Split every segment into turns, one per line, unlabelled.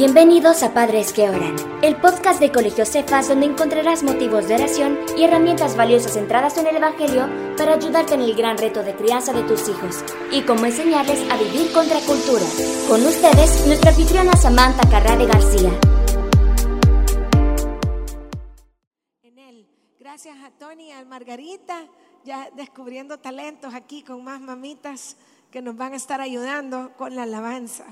Bienvenidos a Padres que Oran, el podcast de Colegio Cefas donde encontrarás motivos de oración y herramientas valiosas centradas en el Evangelio para ayudarte en el gran reto de crianza de tus hijos y cómo enseñarles a vivir contra cultura. Con ustedes, nuestra anfitriona Samantha Carrade García.
En él. Gracias a Tony a Margarita, ya descubriendo talentos aquí con más mamitas que nos van a estar ayudando con la alabanza.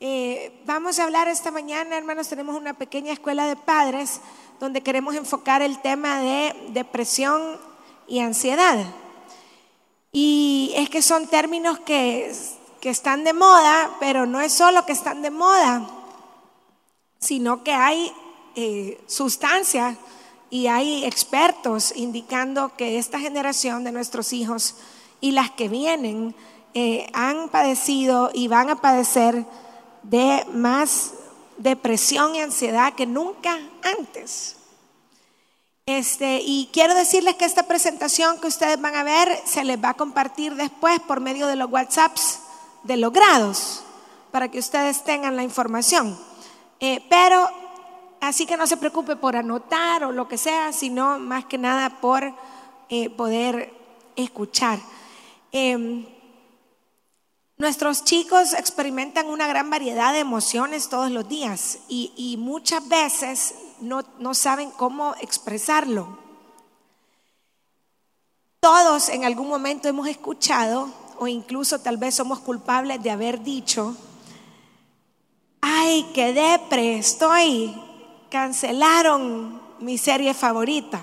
Eh, vamos a hablar esta mañana, hermanos, tenemos una pequeña escuela de padres donde queremos enfocar el tema de depresión y ansiedad. Y es que son términos que, que están de moda, pero no es solo que están de moda, sino que hay eh, sustancia y hay expertos indicando que esta generación de nuestros hijos y las que vienen eh, han padecido y van a padecer de más depresión y ansiedad que nunca antes. Este, y quiero decirles que esta presentación que ustedes van a ver se les va a compartir después por medio de los WhatsApps de los grados, para que ustedes tengan la información. Eh, pero así que no se preocupe por anotar o lo que sea, sino más que nada por eh, poder escuchar. Em, Nuestros chicos experimentan una gran variedad de emociones todos los días y, muchas veces no, no saben cómo expresarlo. Todos en algún momento hemos escuchado o incluso tal vez somos culpables de haber dicho, ay, qué depre estoy, cancelaron mi serie favorita.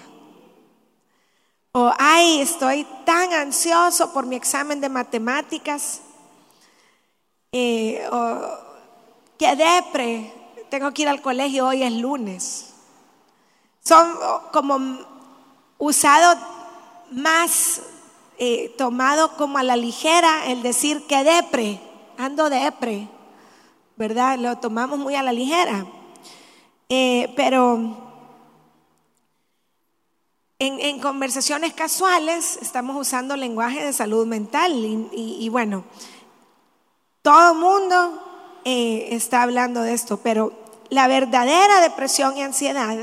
O ay, estoy tan ansioso por mi examen de matemáticas eh, que depre, tengo que ir al colegio, hoy es lunes. Son como usados más eh, tomado como a la ligera el decir que depre, ando depre, ¿verdad? Lo tomamos muy a la ligera. Eh, pero en, conversaciones casuales estamos usando lenguaje de salud mental y bueno, todo el mundo eh, está hablando de esto, pero la verdadera depresión y ansiedad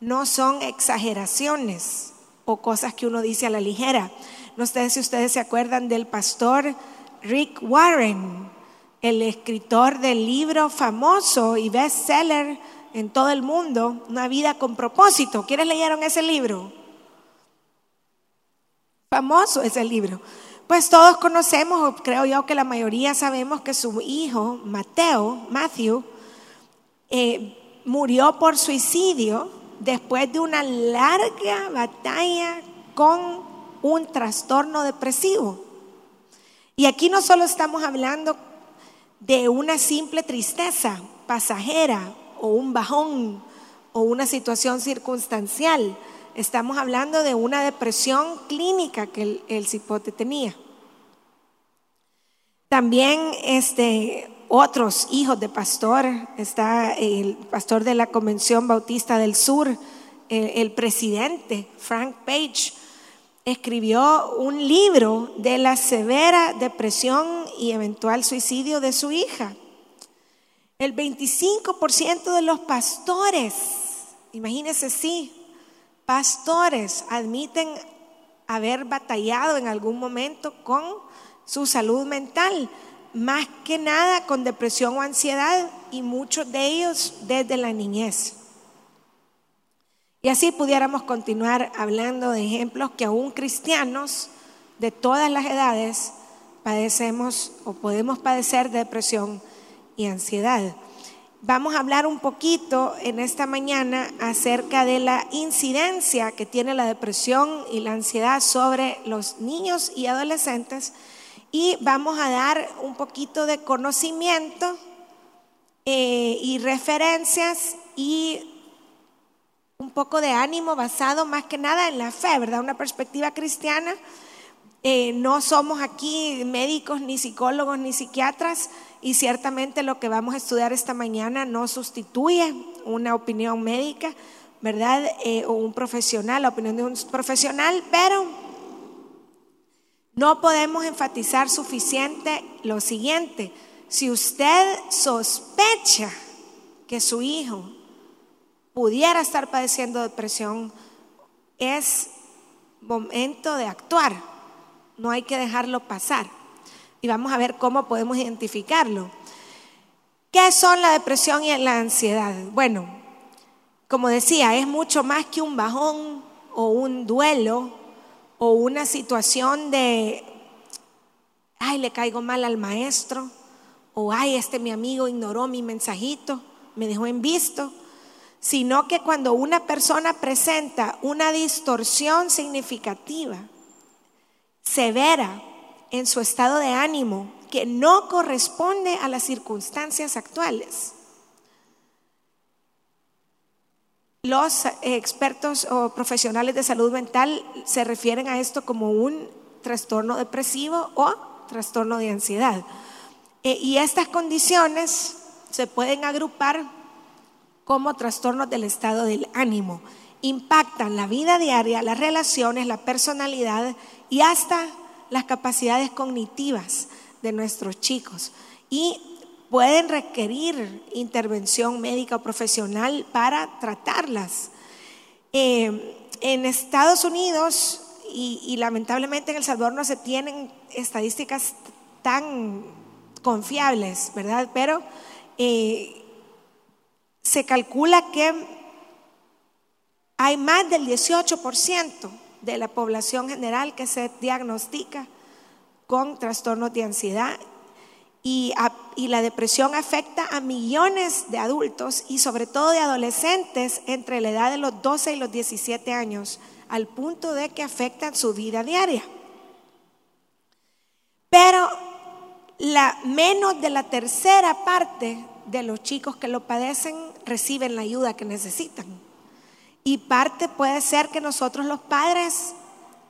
no son exageraciones o cosas que uno dice a la ligera. No sé si ustedes se acuerdan del pastor Rick Warren, el escritor del libro famoso y bestseller en todo el mundo, Una vida con propósito. ¿Quiénes leyeron ese libro? Famoso es el libro. Pues todos conocemos, o creo yo que la mayoría sabemos que su hijo, Mateo, Matthew, eh, murió por suicidio después de una larga batalla con un trastorno depresivo. Y aquí no solo estamos hablando de una simple tristeza pasajera o un bajón o una situación circunstancial, Estamos hablando de una depresión clínica que el, cipote tenía. También este, otros hijos de pastor, está el pastor de la Convención Bautista del Sur, el, presidente Frank Page, escribió un libro de la severa depresión y eventual suicidio de su hija. El 25% de los pastores, imagínense sí, pastores admiten haber batallado en algún momento con su salud mental, más que nada con depresión o ansiedad y muchos de ellos desde la niñez. Y así pudiéramos continuar hablando de ejemplos que aún cristianos de todas las edades padecemos o podemos padecer depresión y ansiedad. Vamos a hablar un poquito en esta mañana acerca de la incidencia que tiene la depresión y la ansiedad sobre los niños y adolescentes y vamos a dar un poquito de conocimiento eh, y referencias y un poco de ánimo basado más que nada en la fe, ¿verdad? Una perspectiva cristiana. Eh, no somos aquí médicos, ni psicólogos, ni psiquiatras, y ciertamente lo que vamos a estudiar esta mañana no sustituye una opinión médica, ¿verdad? Eh, o un profesional, la opinión de un profesional, pero no podemos enfatizar suficiente lo siguiente. Si usted sospecha que su hijo pudiera estar padeciendo depresión, es momento de actuar. No hay que dejarlo pasar. Y vamos a ver cómo podemos identificarlo. ¿Qué son la depresión y la ansiedad? Bueno, como decía, es mucho más que un bajón o un duelo o una situación de, ay, le caigo mal al maestro, o ay, este mi amigo ignoró mi mensajito, me dejó en visto, sino que cuando una persona presenta una distorsión significativa, severa en su estado de ánimo, que no corresponde a las circunstancias actuales. Los expertos o profesionales de salud mental se refieren a esto como un trastorno depresivo o trastorno de ansiedad. Eh, y estas condiciones se pueden agrupar como trastornos del estado del ánimo. Impactan la vida diaria, las relaciones, la personalidad y hasta las capacidades cognitivas de nuestros chicos. Y pueden requerir intervención médica o profesional para tratarlas. Eh, en Estados Unidos y, lamentablemente en El Salvador no se tienen estadísticas tan confiables, ¿verdad? Pero eh, se calcula que hay más del 18% de la población general que se diagnostica con trastornos de ansiedad y, la depresión afecta a millones de adultos y sobre todo de adolescentes entre la edad de los 12 y los 17 años, al punto de que afectan su vida diaria. Pero la, menos de la tercera parte de los chicos que lo padecen reciben la ayuda que necesitan. Y parte puede ser que nosotros los padres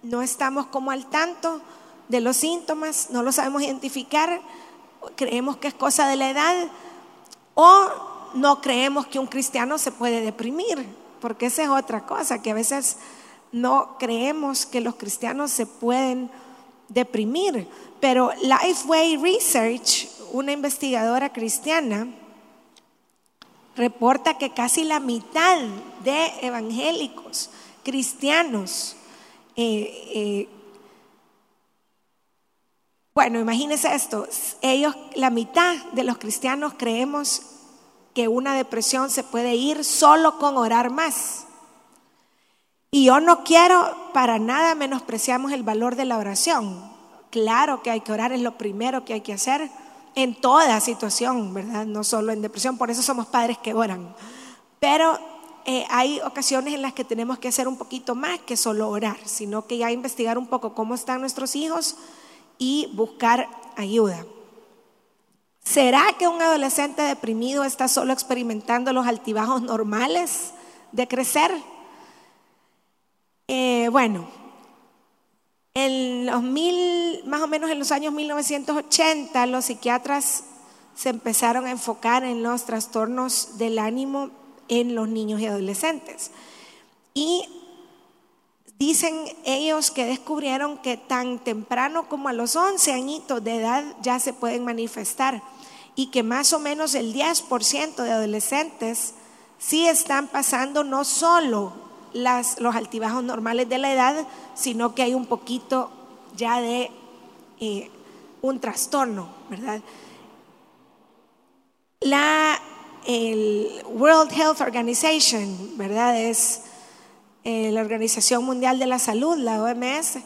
no estamos como al tanto de los síntomas, no lo sabemos identificar, creemos que es cosa de la edad o no creemos que un cristiano se puede deprimir, porque esa es otra cosa, que a veces no creemos que los cristianos se pueden deprimir. Pero Lifeway Research, una investigadora cristiana, reporta que casi la mitad de evangélicos cristianos, eh, eh, bueno, imagínense esto, ellos, la mitad de los cristianos creemos que una depresión se puede ir solo con orar más. Y yo no quiero para nada menospreciamos el valor de la oración. Claro que hay que orar, es lo primero que hay que hacer en toda situación, ¿verdad? No solo en depresión, por eso somos padres que oran. Pero eh, hay ocasiones en las que tenemos que hacer un poquito más que solo orar, sino que ya investigar un poco cómo están nuestros hijos y buscar ayuda. ¿Será que un adolescente deprimido está solo experimentando los altibajos normales de crecer? Eh, bueno, en los mil, más o menos en los años 1980, los psiquiatras se empezaron a enfocar en los trastornos del ánimo en los niños y adolescentes. Y dicen ellos que descubrieron que tan temprano como a los 11 añitos de edad ya se pueden manifestar y que más o menos el 10% de adolescentes sí están pasando no solo los altibajos normales de la edad, sino que hay un poquito ya de eh, un trastorno, ¿verdad? La World Health Organization, ¿verdad? Es eh, la Organización Mundial de la Salud, la OMS,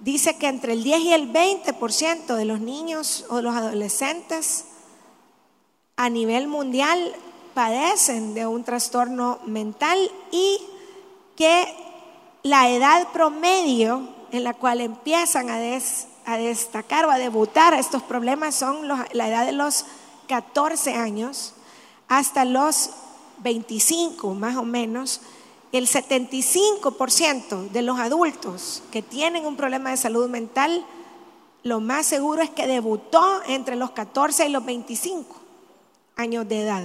dice que entre el 10 y el 20% de los niños o los adolescentes a nivel mundial padecen de un trastorno mental y que la edad promedio en la cual empiezan a, destacar o a debutar estos problemas son la edad de los 14 años hasta los 25 más o menos. El 75% de los adultos que tienen un problema de salud mental, lo más seguro es que debutó entre los 14 y los 25 años de edad.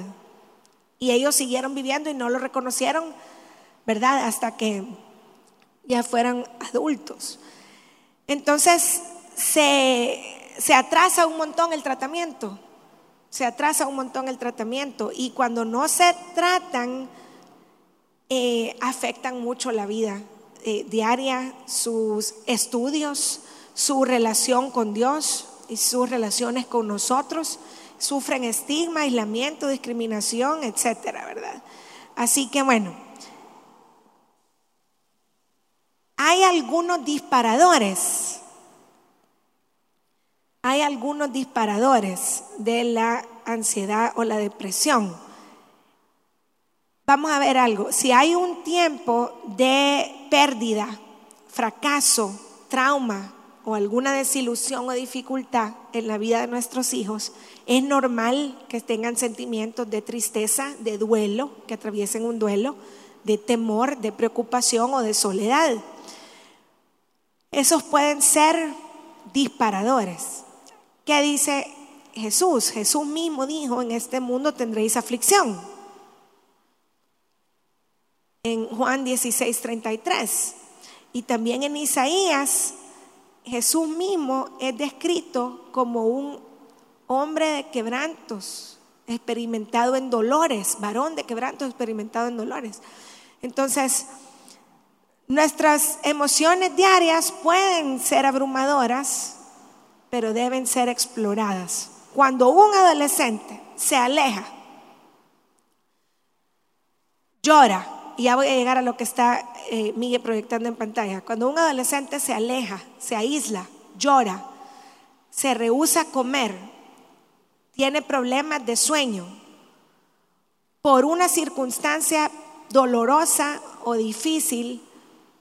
Y ellos siguieron viviendo y no lo reconocieron ¿verdad? Hasta que ya fueran adultos. Entonces se, atrasa un montón el tratamiento. se atrasa un montón el tratamiento y cuando no se tratan, eh, afectan mucho la vida eh, diaria, sus estudios, su relación con Dios y sus relaciones con nosotros. Sufren estigma, aislamiento, discriminación, etcétera, ¿verdad? Así que bueno, hay algunos disparadores hay algunos disparadores de la ansiedad o la depresión. Vamos a ver algo. Si hay un tiempo de pérdida, fracaso, trauma o alguna desilusión o dificultad en la vida de nuestros hijos, es normal que tengan sentimientos de tristeza, de duelo, que atraviesen un duelo, de temor, de preocupación o de soledad. Esos pueden ser disparadores. ¿Qué dice Jesús? Jesús mismo dijo, en este mundo tendréis aflicción. En Juan 16, 33. Y también en Isaías, Jesús mismo es descrito como un hombre de quebrantos, experimentado en dolores, varón de quebrantos, experimentado en dolores. Entonces, nuestras emociones diarias pueden ser abrumadoras, pero deben ser exploradas. Cuando un adolescente se aleja, llora, y ya voy a llegar a lo que está eh, Miguel proyectando en pantalla, cuando un adolescente se aleja, se aísla, llora, se rehúsa a comer, tiene problemas de sueño, por una circunstancia dolorosa o difícil,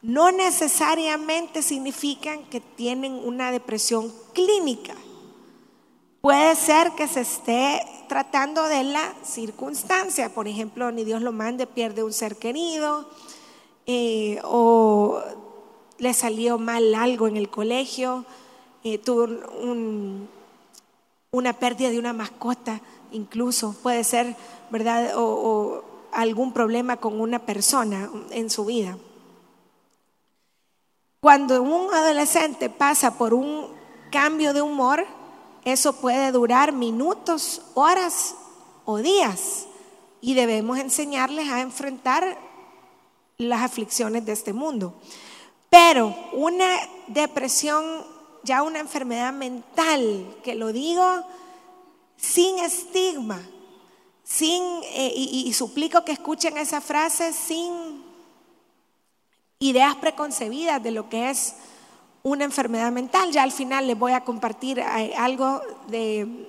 no necesariamente significan que tienen una depresión clínica. Puede ser que se esté tratando de la circunstancia, por ejemplo, ni Dios lo mande, pierde un ser querido eh, o le salió mal algo en el colegio, eh, tuvo una pérdida de una mascota, incluso puede ser, ¿verdad? o algún problema con una persona en su vida. Cuando un adolescente pasa por un cambio de humor, eso puede durar minutos, horas o días. Y debemos enseñarles a enfrentar las aflicciones de este mundo. Pero una depresión, ya una enfermedad mental, que lo digo sin estigma, sin, eh, y suplico que escuchen esa frase, sin ideas preconcebidas de lo que es una enfermedad mental. Ya al final les voy a compartir eh, algo de,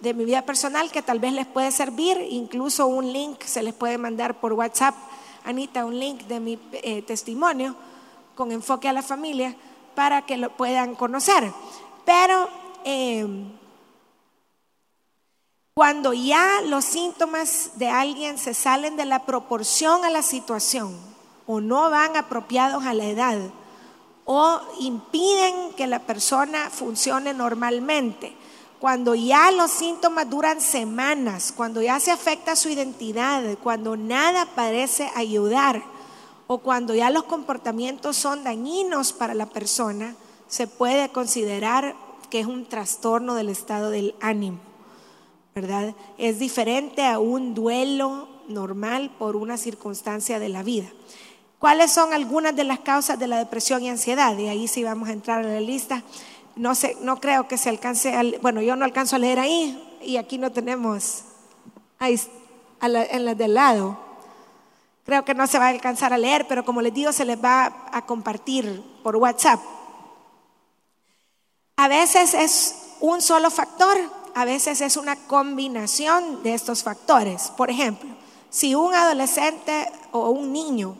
mi vida personal que tal vez les puede servir, incluso un link se les puede mandar por WhatsApp, Anita, un link de mi eh, testimonio con enfoque a la familia para que lo puedan conocer. Pero em, cuando ya los síntomas de alguien se salen de la proporción a la situación, o no van apropiados a la edad o impiden que la persona funcione normalmente. Cuando ya los síntomas duran semanas, cuando ya se afecta su identidad, cuando nada parece ayudar o cuando ya los comportamientos son dañinos para la persona, se puede considerar que es un trastorno del estado del ánimo, ¿verdad? Es diferente a un duelo normal por una circunstancia de la vida. ¿Cuáles son algunas de las causas de la depresión y ansiedad? Y ahí sí vamos a entrar en la lista. No, sé, no creo que se alcance, a, bueno, yo no alcanzo a leer ahí y aquí no tenemos ahí, en las del lado. Creo que no se va a alcanzar a leer, pero como les digo, se les va a compartir por WhatsApp. A veces es un solo factor, a veces es una combinación de estos factores. Por ejemplo, si un adolescente o un niño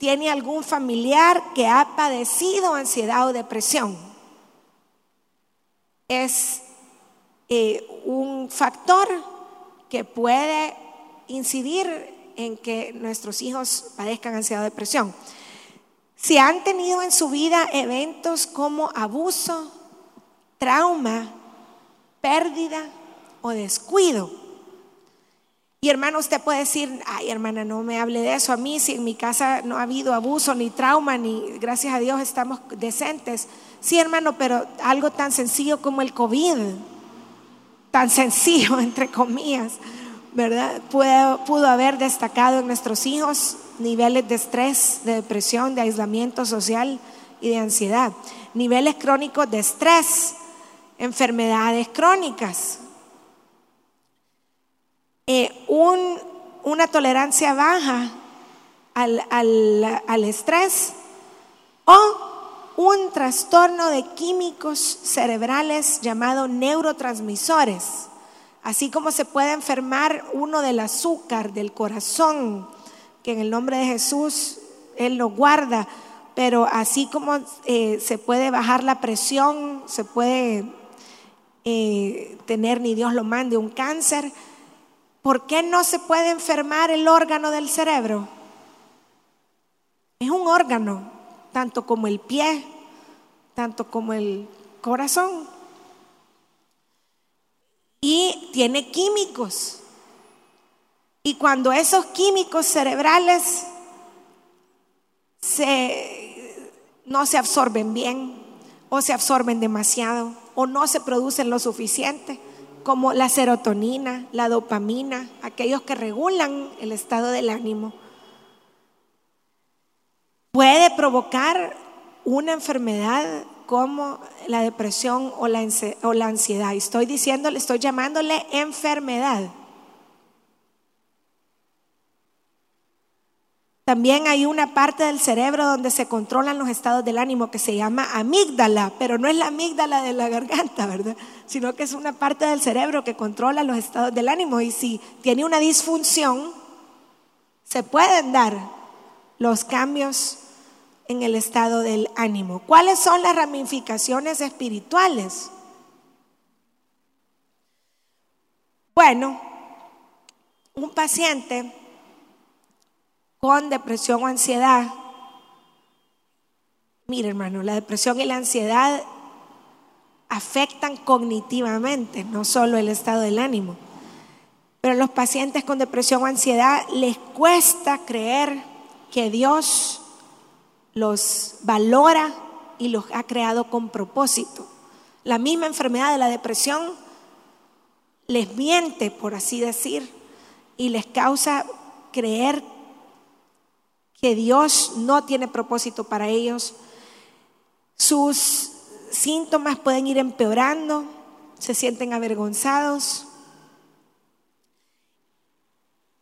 tiene algún familiar que ha padecido ansiedad o depresión. Es eh, un factor que puede incidir en que nuestros hijos padezcan ansiedad o depresión. Si han tenido en su vida eventos como abuso, trauma, pérdida o descuido, y hermano, usted puede decir, ay hermana, no me hable de eso. A mí, si en mi casa no ha habido abuso ni trauma, ni gracias a Dios estamos decentes. Sí, hermano, pero algo tan sencillo como el COVID. tan sencillo, entre comillas, ¿verdad? Pudo, pudo haber destacado en nuestros hijos niveles de estrés, de depresión, de aislamiento social y de ansiedad, niveles crónicos de estrés, enfermedades crónicas, eh, una tolerancia baja al, al estrés o un trastorno de químicos cerebrales llamado neurotransmisores, así como se puede enfermar uno del azúcar del corazón, que en el nombre de Jesús Él lo guarda, pero así como eh, se puede bajar la presión, se puede eh, tener, ni Dios lo mande, un cáncer, ¿por qué no se puede enfermar el órgano del cerebro? Es un órgano, tanto como el pie, tanto como el corazón. Y tiene químicos. Y cuando esos químicos cerebrales no se absorben bien o se absorben demasiado o no se producen lo suficiente, como la serotonina, la dopamina, aquellos que regulan el estado del ánimo, puede provocar una enfermedad como la depresión o la, ansiedad. Estoy diciéndole, estoy llamándole enfermedad. También hay una parte del cerebro donde se controlan los estados del ánimo que se llama amígdala, pero no es la amígdala de la garganta, ¿verdad? Sino que es una parte del cerebro que controla los estados del ánimo y si tiene una disfunción, se pueden dar los cambios en el estado del ánimo. ¿Cuáles son las ramificaciones espirituales? Bueno, un paciente con depresión o ansiedad, mire hermano, la depresión y la ansiedad afectan cognitivamente, no solo el estado del ánimo. Pero a los pacientes con depresión o ansiedad les cuesta creer que Dios los valora y los ha creado con propósito. La misma enfermedad de la depresión les miente, por así decir, y les causa creer que Dios no tiene propósito para ellos. Sus síntomas pueden ir empeorando, se sienten avergonzados.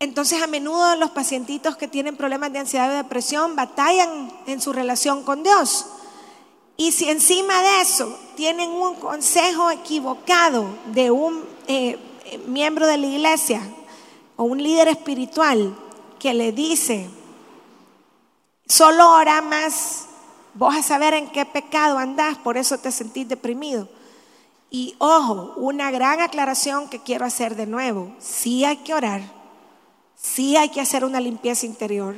Entonces a menudo los pacientitos que tienen problemas de ansiedad o depresión batallan en su relación con Dios. Y si encima de eso tienen un consejo equivocado de un eh, miembro de la iglesia o un líder espiritual que le dice, Solo ora más, vos a saber en qué pecado andás, por eso te sentís deprimido. Y ojo, una gran aclaración que quiero hacer de nuevo. Sí hay que orar, sí hay que hacer una limpieza interior,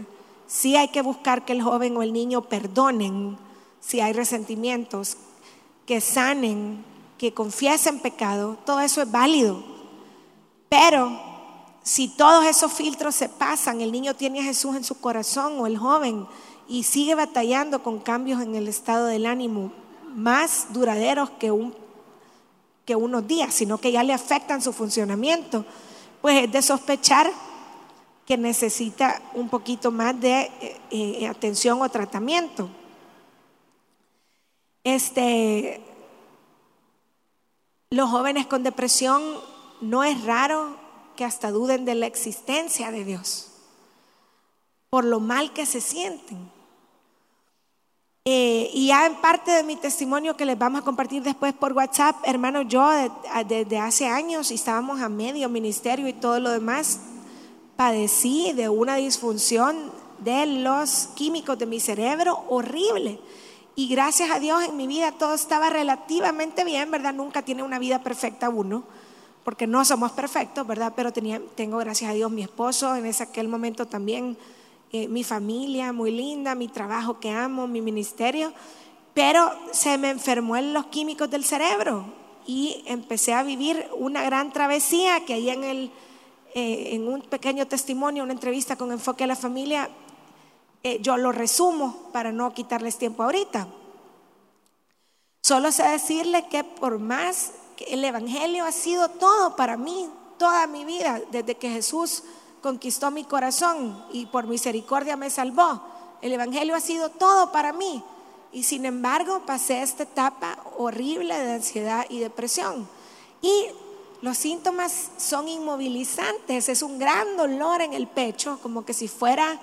sí hay que buscar que el joven o el niño perdonen si hay resentimientos, que sanen, que confiesen pecado, todo eso es válido. Pero si todos esos filtros se pasan, el niño tiene a Jesús en su corazón o el joven y sigue batallando con cambios en el estado del ánimo más duraderos que, un, que unos días, sino que ya le afectan su funcionamiento, pues es de sospechar que necesita un poquito más de eh, eh, atención o tratamiento. Este, los jóvenes con depresión no es raro que hasta duden de la existencia de Dios, por lo mal que se sienten. Eh, y ya en parte de mi testimonio que les vamos a compartir después por WhatsApp, hermano, yo desde hace años y estábamos a medio ministerio y todo lo demás, padecí de una disfunción de los químicos de mi cerebro horrible. Y gracias a Dios en mi vida todo estaba relativamente bien, ¿verdad? Nunca tiene una vida perfecta uno porque no somos perfectos, ¿verdad? Pero tenía, tengo, gracias a Dios, mi esposo en ese aquel momento también, eh, mi familia muy linda, mi trabajo que amo, mi ministerio, pero se me enfermó en los químicos del cerebro y empecé a vivir una gran travesía que ahí en, el, eh, en un pequeño testimonio, una entrevista con enfoque a la familia, eh, yo lo resumo para no quitarles tiempo ahorita. Solo sé decirle que por más el Evangelio ha sido todo para mí, toda mi vida, desde que Jesús conquistó mi corazón y por misericordia me salvó. El Evangelio ha sido todo para mí. Y sin embargo pasé esta etapa horrible de ansiedad y depresión. Y los síntomas son inmovilizantes, es un gran dolor en el pecho, como que si fuera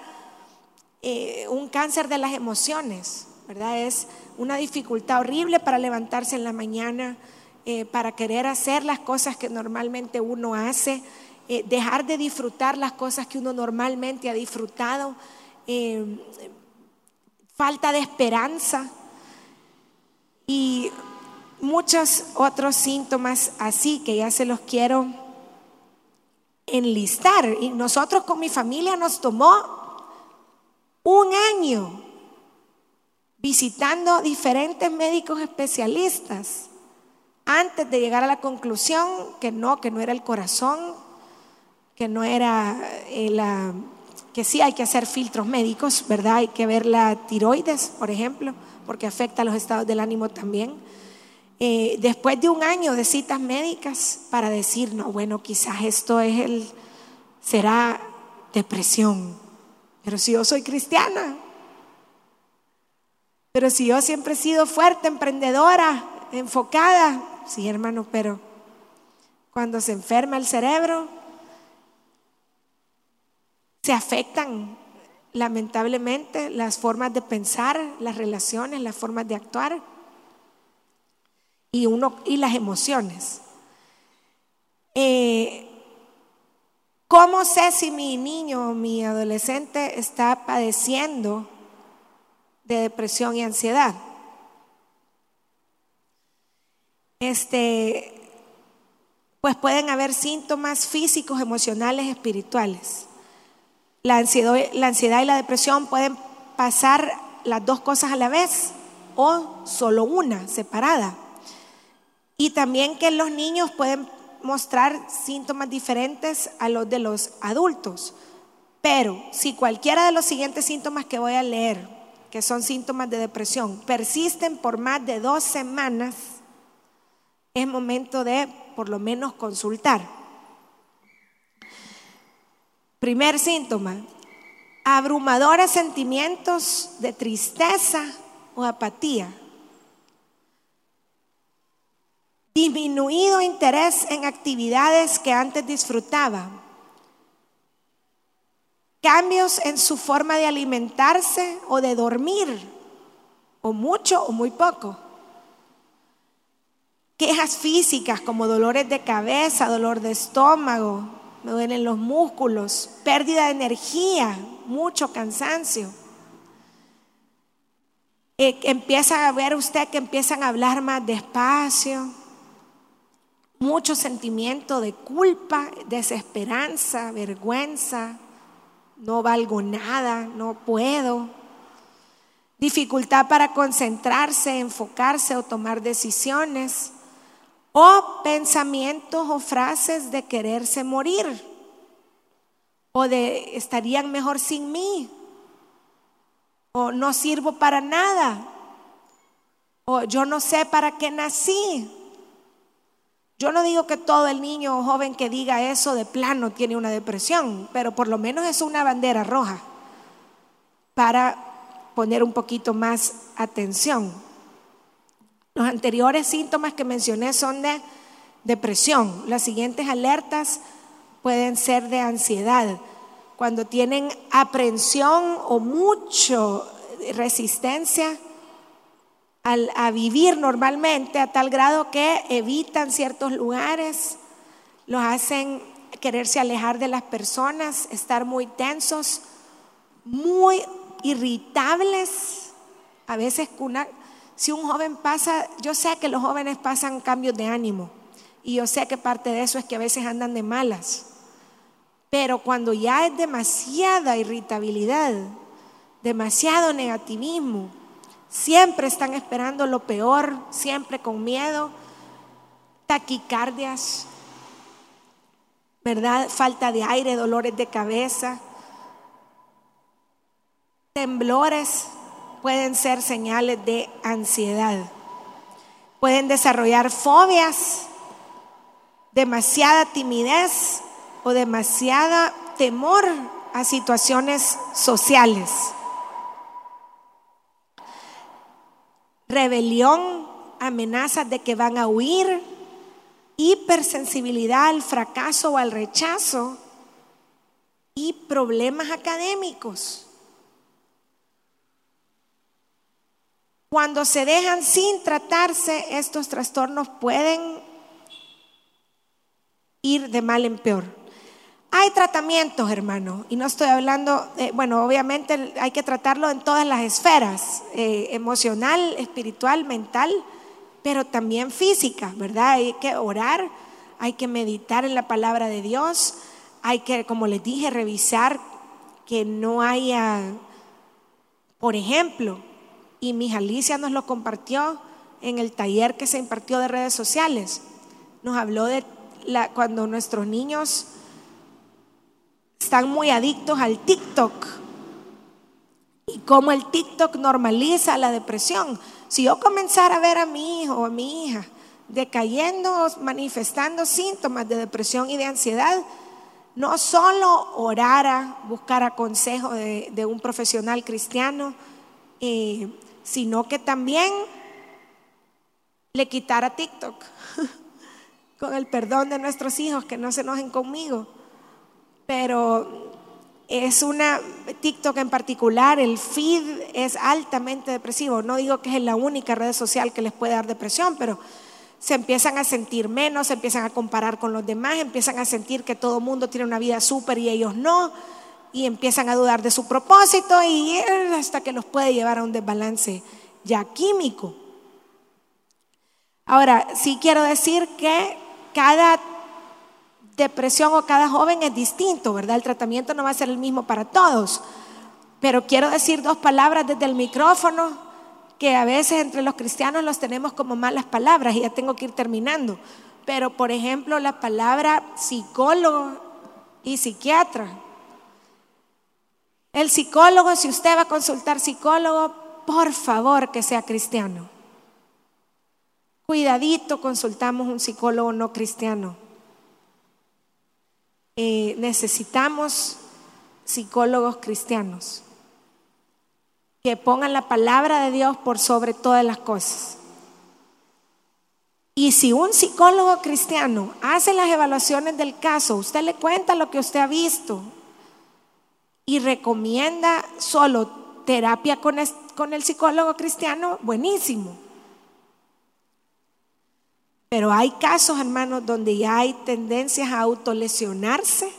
eh, un cáncer de las emociones, ¿verdad? Es una dificultad horrible para levantarse en la mañana, eh, para querer hacer las cosas que normalmente uno hace, eh, dejar de disfrutar las cosas que uno normalmente ha disfrutado, falta de esperanza y muchos otros síntomas así que ya se los quiero enlistar. Y nosotros con mi familia nos tomó un año visitando diferentes médicos especialistas antes de llegar a la conclusión que no, que no era el corazón, que no era eh, la, que sí hay que hacer filtros médicos, ¿verdad? Hay que ver la tiroides, por ejemplo, porque afecta a los estados del ánimo también. Eh, después de un año de citas médicas para decir, no, bueno, quizás esto es el, será depresión. Pero si yo soy cristiana, pero si yo siempre he sido fuerte, emprendedora, enfocada, sí, hermano, pero cuando se enferma el cerebro, se afectan lamentablemente las formas de pensar, las relaciones, las formas de actuar y, uno, y las emociones. Eh, ¿Cómo sé si mi niño o mi adolescente está padeciendo de depresión y ansiedad? Este, pues pueden haber síntomas físicos, emocionales, espirituales. La ansiedad, la ansiedad y la depresión pueden pasar las dos cosas a la vez o solo una, separada. Y también que los niños pueden mostrar síntomas diferentes a los de los adultos. Pero si cualquiera de los siguientes síntomas que voy a leer, que son síntomas de depresión, persisten por más de dos semanas, es momento de por lo menos consultar. Primer síntoma, abrumadores sentimientos de tristeza o apatía. disminuido interés en actividades que antes disfrutaba, cambios en su forma de alimentarse o de dormir, o mucho o muy poco. Quejas físicas como dolores de cabeza, dolor de estómago, me duelen los músculos, pérdida de energía, mucho cansancio. Eh, empieza a ver usted que empiezan a hablar más despacio, mucho sentimiento de culpa, desesperanza, vergüenza, no valgo nada, no puedo. Dificultad para concentrarse, enfocarse o tomar decisiones. O pensamientos o frases de quererse morir. O de estarían mejor sin mí. O no sirvo para nada. O yo no sé para qué nací. Yo no digo que todo el niño o joven que diga eso de plano tiene una depresión, pero por lo menos es una bandera roja para poner un poquito más atención. Los anteriores síntomas que mencioné son de depresión. Las siguientes alertas pueden ser de ansiedad. Cuando tienen aprensión o mucho resistencia a vivir normalmente a tal grado que evitan ciertos lugares, los hacen quererse alejar de las personas, estar muy tensos, muy irritables. A veces si un joven pasa, yo sé que los jóvenes pasan cambios de ánimo y yo sé que parte de eso es que a veces andan de malas. Pero cuando ya es demasiada irritabilidad, demasiado negativismo, Siempre están esperando lo peor, siempre con miedo, taquicardias, ¿verdad? Falta de aire, dolores de cabeza, temblores pueden ser señales de ansiedad. Pueden desarrollar fobias demasiada timidez o demasiada temor a situaciones sociales. Rebelión, amenazas de que van a huir, hipersensibilidad al fracaso o al rechazo y problemas académicos. Cuando se dejan sin tratarse, estos trastornos pueden ir de mal en peor. Hay tratamientos, hermano, y no estoy hablando, bueno, obviamente hay que tratarlo en todas las esferas, eh, emocional, espiritual, mental, pero también física, ¿verdad? Hay que orar, hay que meditar en la palabra de Dios, hay que, como les dije, revisar que no haya, por ejemplo, y mi Alicia nos lo compartió en el taller que se impartió de redes sociales. Nos habló de cuando nuestros niños están muy adictos al TikTok y cómo el TikTok normaliza la depresión. Si yo comenzara a ver a mi hijo o a mi hija decayendo, manifestando síntomas de depresión y de ansiedad, no solo orara, buscara consejo de, de un profesional cristiano, eh, sino que también le quitara TikTok, con el perdón de nuestros hijos, que no se enojen conmigo. Pero es una, TikTok en particular, el feed es altamente depresivo. No digo que es la única red social que les puede dar depresión, pero se empiezan a sentir menos, se empiezan a comparar con los demás, empiezan a sentir que todo el mundo tiene una vida súper y ellos no y empiezan a dudar de su propósito y hasta que los puede llevar a un desbalance ya químico. Ahora, sí quiero decir que cada depresión o cada joven es distinto, ¿verdad? El tratamiento no va a ser el mismo para todos. Pero quiero decir dos palabras desde el micrófono que a veces entre los cristianos los tenemos como malas palabras y ya tengo que ir terminando. Pero, por ejemplo, la palabra psicólogo y psiquiatra el psicólogo, si usted va a consultar psicólogo, por favor que sea cristiano. Cuidadito, consultamos un psicólogo no cristiano. Eh, necesitamos psicólogos cristianos que pongan la palabra de Dios por sobre todas las cosas. Y si un psicólogo cristiano hace las evaluaciones del caso, usted le cuenta lo que usted ha visto, y recomienda solo terapia con, el psicólogo cristiano, buenísimo. Pero hay casos, hermanos, donde ya hay tendencias a autolesionarse,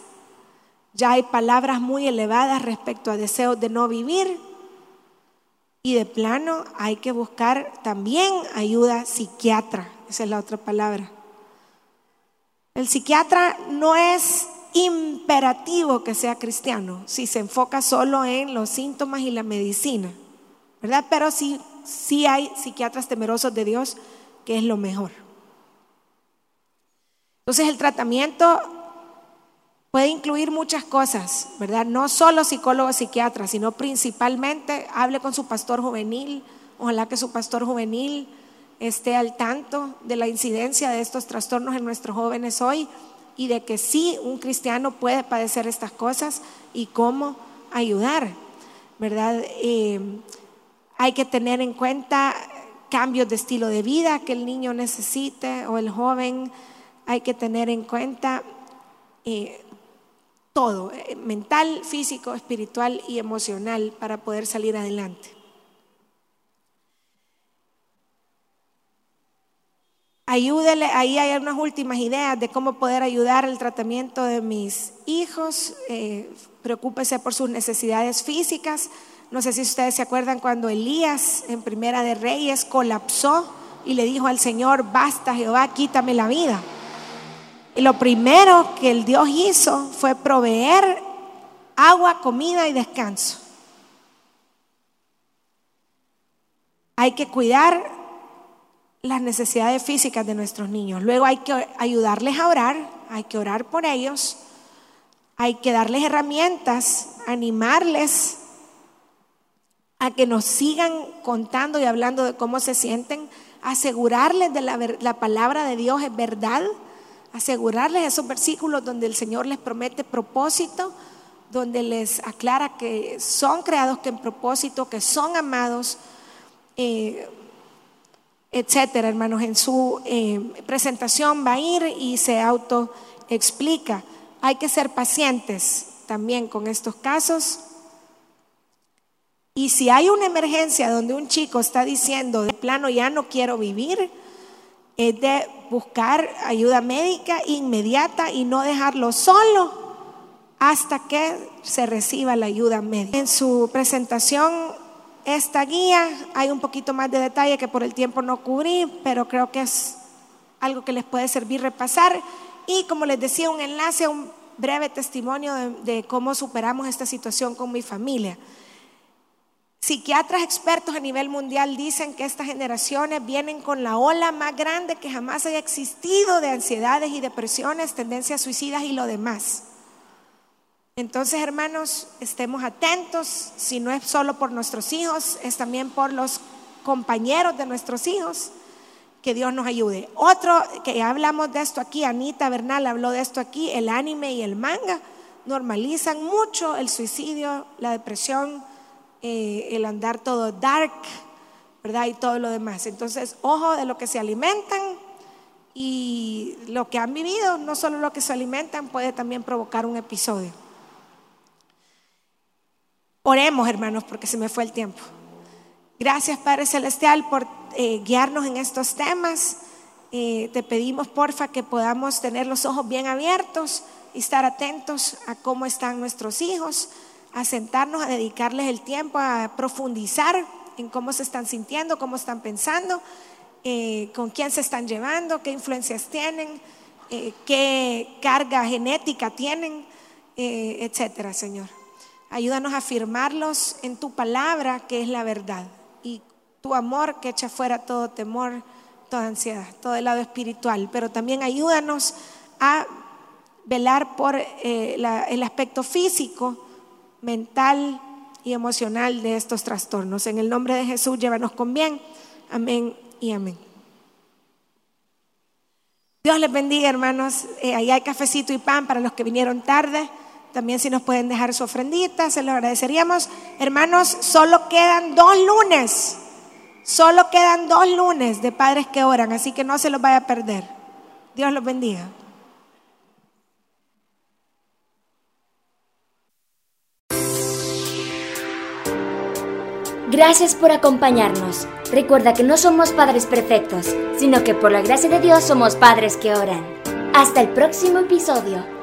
ya hay palabras muy elevadas respecto a deseos de no vivir y de plano hay que buscar también ayuda psiquiatra, esa es la otra palabra. El psiquiatra no es imperativo que sea cristiano si se enfoca solo en los síntomas y la medicina, ¿verdad? Pero sí, sí hay psiquiatras temerosos de Dios, que es lo mejor. Entonces el tratamiento puede incluir muchas cosas, ¿verdad? No solo psicólogo, psiquiatra, sino principalmente hable con su pastor juvenil, ojalá que su pastor juvenil esté al tanto de la incidencia de estos trastornos en nuestros jóvenes hoy y de que sí, un cristiano puede padecer estas cosas y cómo ayudar, ¿verdad? Eh, hay que tener en cuenta cambios de estilo de vida que el niño necesite o el joven, hay que tener en cuenta eh, todo, eh, mental, físico, espiritual y emocional para poder salir adelante. Ayúdele, ahí hay unas últimas ideas de cómo poder ayudar el tratamiento de mis hijos. Eh, preocúpese por sus necesidades físicas. No sé si ustedes se acuerdan cuando Elías en Primera de Reyes colapsó y le dijo al Señor, basta Jehová, quítame la vida. Y lo primero que el Dios hizo fue proveer agua, comida y descanso. Hay que cuidar las necesidades físicas de nuestros niños. Luego hay que ayudarles a orar, hay que orar por ellos, hay que darles herramientas, animarles a que nos sigan contando y hablando de cómo se sienten, asegurarles de la, la palabra de Dios es verdad, asegurarles esos versículos donde el Señor les promete propósito, donde les aclara que son creados que en propósito, que son amados, eh, etcétera, hermanos. En su eh, presentación va a ir y se auto explica. Hay que ser pacientes también con estos casos. Y si hay una emergencia donde un chico está diciendo de plano ya no quiero vivir, es de buscar ayuda médica inmediata y no dejarlo solo hasta que se reciba la ayuda médica. En su presentación, esta guía, hay un poquito más de detalle que por el tiempo no cubrí, pero creo que es algo que les puede servir repasar. Y como les decía, un enlace un breve testimonio de, cómo superamos esta situación con mi familia. Psiquiatras expertos a nivel mundial dicen que estas generaciones vienen con la ola más grande que jamás haya existido de ansiedades y depresiones, tendencias suicidas y lo demás. Entonces, hermanos, estemos atentos, si no es solo por nuestros hijos, es también por los compañeros de nuestros hijos que Dios nos ayude. Otro, que hablamos de esto aquí, Anita Bernal habló de esto aquí, el anime y el manga normalizan mucho el suicidio, la depresión, eh, el andar todo dark, ¿verdad? Y todo lo demás. Entonces, ojo de lo que se alimentan y lo que han vivido, no solo lo que se alimentan, puede también provocar un episodio. Oremos, hermanos, porque se me fue el tiempo. Gracias, Padre Celestial, por eh, guiarnos en estos temas. Eh, te pedimos, porfa, que podamos tener los ojos bien abiertos y estar atentos a cómo están nuestros hijos, a sentarnos, a dedicarles el tiempo, a profundizar en cómo se están sintiendo, cómo están pensando, eh, con quién se están llevando, qué influencias tienen, qué carga genética tienen, etcétera, Señor. Ayúdanos a afirmarlos en tu palabra, que es la verdad tu amor que echa fuera todo temor, toda ansiedad, todo el lado espiritual, pero también ayúdanos a velar por eh, el aspecto físico, mental y emocional de estos trastornos. En el nombre de Jesús, llévanos con bien. Amén y amén. Dios les bendiga, hermanos. Eh, ahí hay cafecito y pan para los que vinieron tarde. También si nos pueden dejar su ofrendita, se lo agradeceríamos. Hermanos, solo quedan dos lunes Solo quedan dos lunes de padres que oran, así que no se los vaya a perder. Dios los bendiga.
Gracias por acompañarnos. Recuerda que no somos padres perfectos, sino que por la gracia de Dios somos padres que oran. Hasta el próximo episodio.